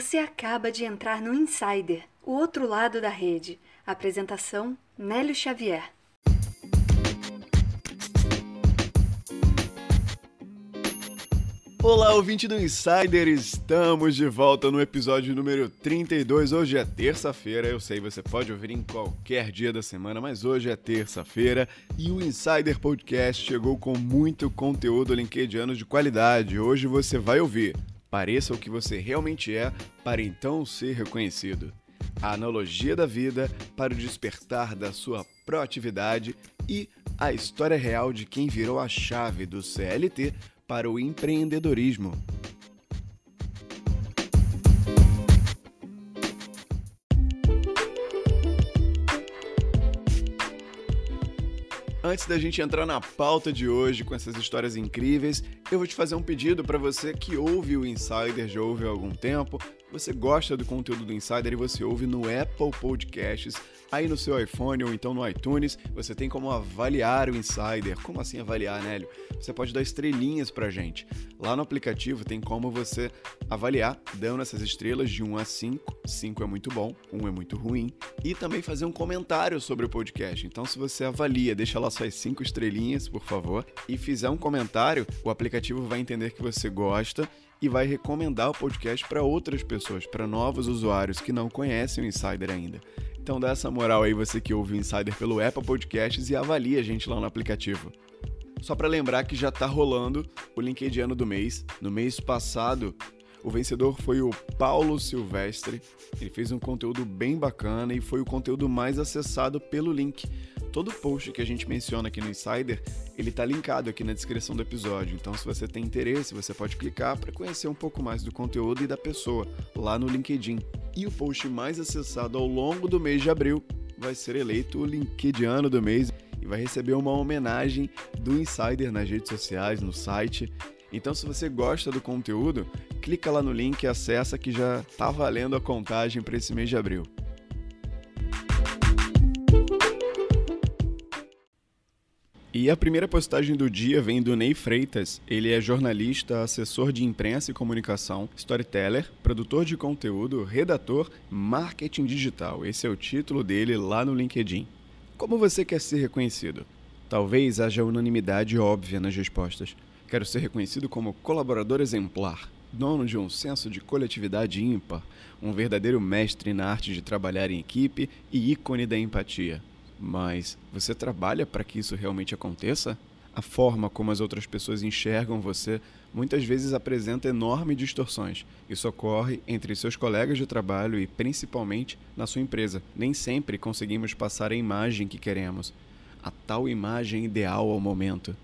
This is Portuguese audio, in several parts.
Você acaba de entrar no Insider, o outro lado da rede. Apresentação: Nélio Xavier. Olá, ouvinte do Insider, estamos de volta no episódio número 32. Hoje é terça-feira, eu sei, você pode ouvir em qualquer dia da semana, mas hoje é terça-feira e o Insider Podcast chegou com muito conteúdo linkediano de qualidade. Hoje você vai ouvir Pareça o que você realmente é para então ser reconhecido. A analogia da vida para o despertar da sua proatividade e a história real de quem virou a chave do CLT para o empreendedorismo. Antes da gente entrar na pauta de hoje com essas histórias incríveis, eu vou te fazer um pedido para você que ouve o Insider, já há algum tempo, você gosta do conteúdo do Insider e você ouve no Apple Podcasts, aí no seu iPhone ou então no iTunes, você tem como avaliar o Insider. Como assim avaliar, Nélio? Você pode dar estrelinhas pra gente. Lá no aplicativo tem como você avaliar, dando essas estrelas de 1 a 5. 5 é muito bom, 1 é muito ruim. E também fazer um comentário sobre o podcast. Então, se você avalia, deixa lá suas 5 estrelinhas, por favor, e fizer um comentário, o aplicativo vai entender que você gosta e vai recomendar o podcast para outras pessoas, para novos usuários que não conhecem o Insider ainda. Então dá essa moral aí você que ouve o Insider pelo Apple Podcasts e avalia a gente lá no aplicativo. Só para lembrar que já está rolando o LinkedIn do mês. No mês passado, o vencedor foi o Paulo Silvestre. Ele fez um conteúdo bem bacana e foi o conteúdo mais acessado pelo link. Todo post que a gente menciona aqui no Insider, ele está linkado aqui na descrição do episódio. Então, se você tem interesse, você pode clicar para conhecer um pouco mais do conteúdo e da pessoa lá no LinkedIn. E o post mais acessado ao longo do mês de abril vai ser eleito o LinkedIn do mês e vai receber uma homenagem do Insider nas redes sociais, no site. Então, se você gosta do conteúdo, clica lá no link e acessa que já está valendo a contagem para esse mês de abril. E a primeira postagem do dia vem do Ney Freitas. Ele é jornalista, assessor de imprensa e comunicação, storyteller, produtor de conteúdo, redator, marketing digital. Esse é o título dele lá no LinkedIn. Como você quer ser reconhecido? Talvez haja unanimidade óbvia nas respostas. Quero ser reconhecido como colaborador exemplar, dono de um senso de coletividade ímpar, um verdadeiro mestre na arte de trabalhar em equipe e ícone da empatia. Mas você trabalha para que isso realmente aconteça? A forma como as outras pessoas enxergam você muitas vezes apresenta enormes distorções. Isso ocorre entre seus colegas de trabalho e principalmente na sua empresa. Nem sempre conseguimos passar a imagem que queremos, a tal imagem ideal ao momento.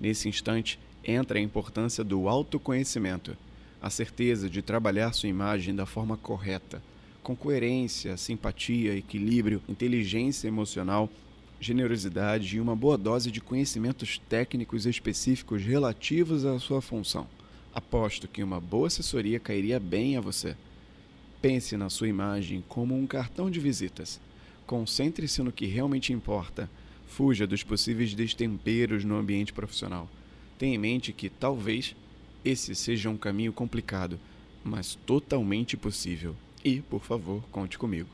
Nesse instante entra a importância do autoconhecimento, a certeza de trabalhar sua imagem da forma correta com coerência, simpatia, equilíbrio, inteligência emocional, generosidade e uma boa dose de conhecimentos técnicos específicos relativos à sua função. Aposto que uma boa assessoria cairia bem a você. Pense na sua imagem como um cartão de visitas. Concentre-se no que realmente importa. Fuja dos possíveis destemperos no ambiente profissional. Tenha em mente que talvez esse seja um caminho complicado, mas totalmente possível. E, por favor, conte comigo.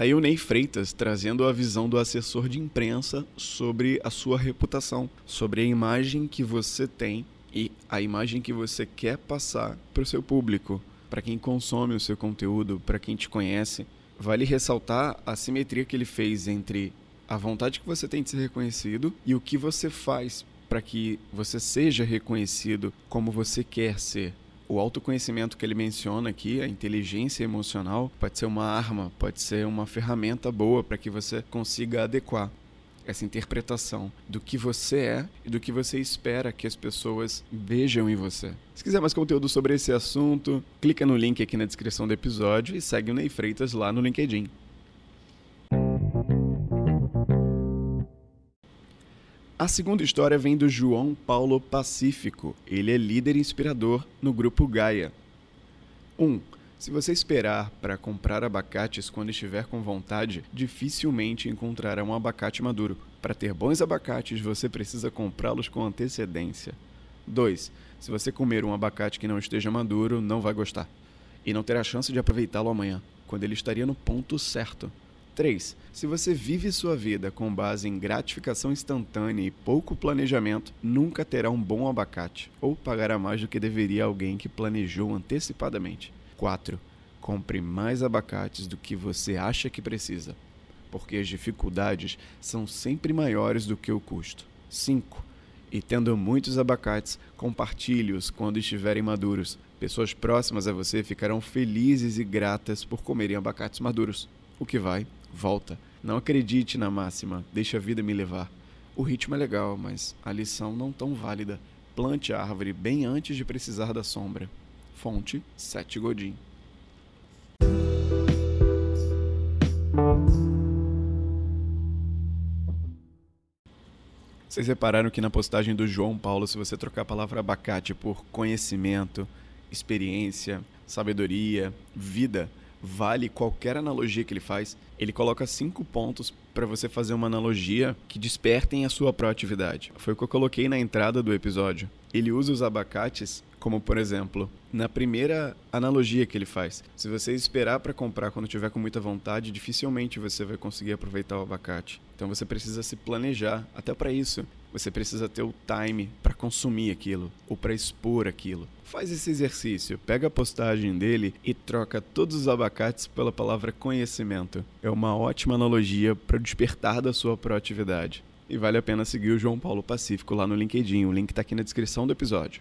Tá aí o Ney Freitas trazendo a visão do assessor de imprensa sobre a sua reputação, sobre a imagem que você tem e a imagem que você quer passar para o seu público, para quem consome o seu conteúdo, para quem te conhece. Vale ressaltar a simetria que ele fez entre a vontade que você tem de ser reconhecido e o que você faz para que você seja reconhecido como você quer ser. O autoconhecimento que ele menciona aqui, a inteligência emocional, pode ser uma arma, pode ser uma ferramenta boa para que você consiga adequar essa interpretação do que você é e do que você espera que as pessoas vejam em você. Se quiser mais conteúdo sobre esse assunto, clica no link aqui na descrição do episódio e segue o Ney Freitas lá no LinkedIn. A segunda história vem do João Paulo Pacífico. Ele é líder inspirador no grupo Gaia. 1. Um, Se você esperar para comprar abacates quando estiver com vontade, dificilmente encontrará um abacate maduro. Para ter bons abacates, você precisa comprá-los com antecedência. 2. Se você comer um abacate que não esteja maduro, não vai gostar. E não terá chance de aproveitá-lo amanhã, quando ele estaria no ponto certo. 3. Se você vive sua vida com base em gratificação instantânea e pouco planejamento, nunca terá um bom abacate ou pagará mais do que deveria alguém que planejou antecipadamente. 4. Compre mais abacates do que você acha que precisa, porque as dificuldades são sempre maiores do que o custo. 5. E tendo muitos abacates, compartilhe-os quando estiverem maduros. Pessoas próximas a você ficarão felizes e gratas por comerem abacates maduros. O que vai, volta. Não acredite na máxima, deixa a vida me levar. O ritmo é legal, mas a lição não tão válida. Plante a árvore bem antes de precisar da sombra. Fonte Sete Godin. Vocês repararam que na postagem do João Paulo, se você trocar a palavra abacate por conhecimento, experiência, sabedoria, vida, vale qualquer analogia que ele faz. Ele coloca cinco pontos para você fazer uma analogia que despertem a sua proatividade. Foi o que eu coloquei na entrada do episódio. Ele usa os abacates como, por exemplo, na primeira analogia que ele faz. Se você esperar para comprar quando tiver com muita vontade, dificilmente você vai conseguir aproveitar o abacate. Então você precisa se planejar até para isso. Você precisa ter o time para consumir aquilo ou para expor aquilo. Faz esse exercício, pega a postagem dele e troca todos os abacates pela palavra conhecimento. É uma ótima analogia para despertar da sua proatividade. E vale a pena seguir o João Paulo Pacífico lá no LinkedIn, o link está aqui na descrição do episódio.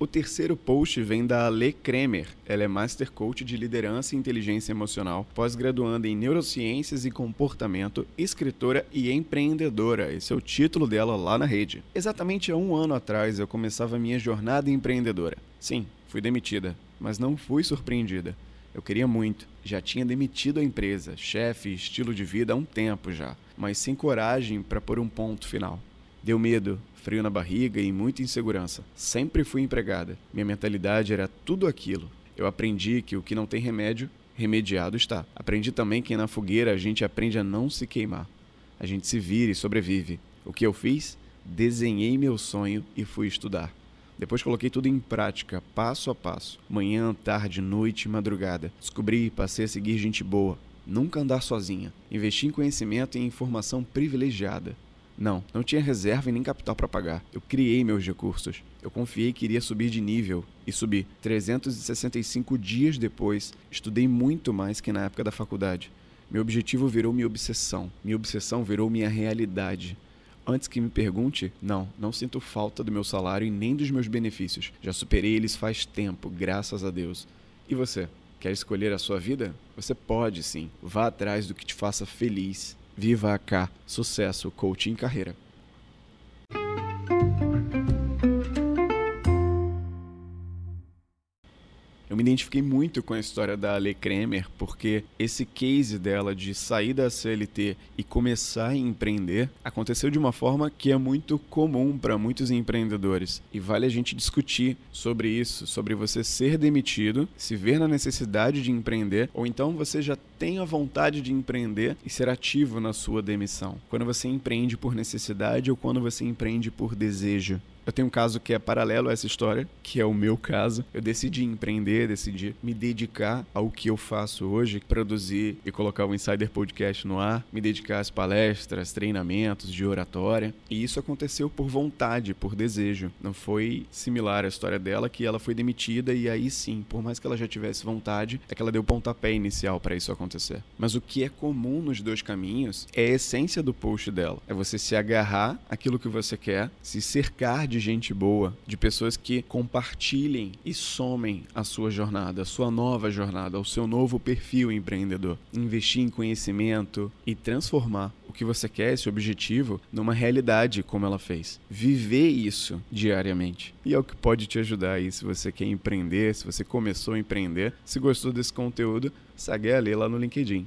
O terceiro post vem da Ale Kremer. Ela é Master Coach de Liderança e Inteligência Emocional, pós-graduanda em Neurociências e Comportamento, escritora e empreendedora. Esse é o título dela lá na rede. Exatamente há um ano atrás eu começava minha jornada empreendedora. Sim, fui demitida, mas não fui surpreendida. Eu queria muito. Já tinha demitido a empresa, chefe, estilo de vida há um tempo já, mas sem coragem para pôr um ponto final. Deu medo, frio na barriga e muita insegurança. Sempre fui empregada. Minha mentalidade era tudo aquilo. Eu aprendi que o que não tem remédio, remediado está. Aprendi também que na fogueira a gente aprende a não se queimar. A gente se vira e sobrevive. O que eu fiz? Desenhei meu sonho e fui estudar. Depois coloquei tudo em prática, passo a passo. Manhã, tarde, noite, madrugada. Descobri e passei a seguir gente boa. Nunca andar sozinha. Investi em conhecimento e informação privilegiada. Não, não tinha reserva e nem capital para pagar. Eu criei meus recursos. Eu confiei que iria subir de nível e subi. 365 dias depois, estudei muito mais que na época da faculdade. Meu objetivo virou minha obsessão. Minha obsessão virou minha realidade. Antes que me pergunte, não, não sinto falta do meu salário e nem dos meus benefícios. Já superei eles faz tempo, graças a Deus. E você? Quer escolher a sua vida? Você pode sim. Vá atrás do que te faça feliz. Viva a K, sucesso, coaching carreira. Me identifiquei muito com a história da Ale Kremer, porque esse case dela de sair da CLT e começar a empreender aconteceu de uma forma que é muito comum para muitos empreendedores. E vale a gente discutir sobre isso, sobre você ser demitido, se ver na necessidade de empreender, ou então você já tem a vontade de empreender e ser ativo na sua demissão. Quando você empreende por necessidade ou quando você empreende por desejo. Eu tenho um caso que é paralelo a essa história, que é o meu caso. Eu decidi empreender, decidi me dedicar ao que eu faço hoje, produzir e colocar o Insider Podcast no ar, me dedicar às palestras, treinamentos de oratória. E isso aconteceu por vontade, por desejo. Não foi similar à história dela, que ela foi demitida e aí sim, por mais que ela já tivesse vontade, é que ela deu o pontapé inicial para isso acontecer. Mas o que é comum nos dois caminhos é a essência do post dela. É você se agarrar àquilo que você quer, se cercar de de gente boa, de pessoas que compartilhem e somem a sua jornada, a sua nova jornada, o seu novo perfil empreendedor. Investir em conhecimento e transformar o que você quer, esse objetivo, numa realidade como ela fez. Viver isso diariamente. E é o que pode te ajudar aí se você quer empreender, se você começou a empreender. Se gostou desse conteúdo, segue a ler lá no LinkedIn.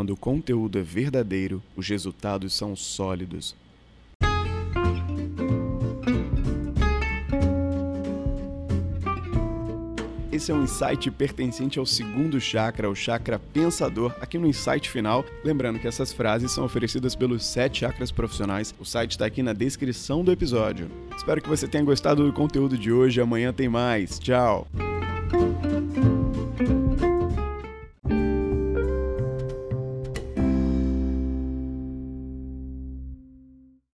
Quando o conteúdo é verdadeiro, os resultados são sólidos. Esse é um insight pertencente ao segundo chakra, o chakra pensador, aqui no insight final. Lembrando que essas frases são oferecidas pelos sete chakras profissionais. O site está aqui na descrição do episódio. Espero que você tenha gostado do conteúdo de hoje. Amanhã tem mais. Tchau!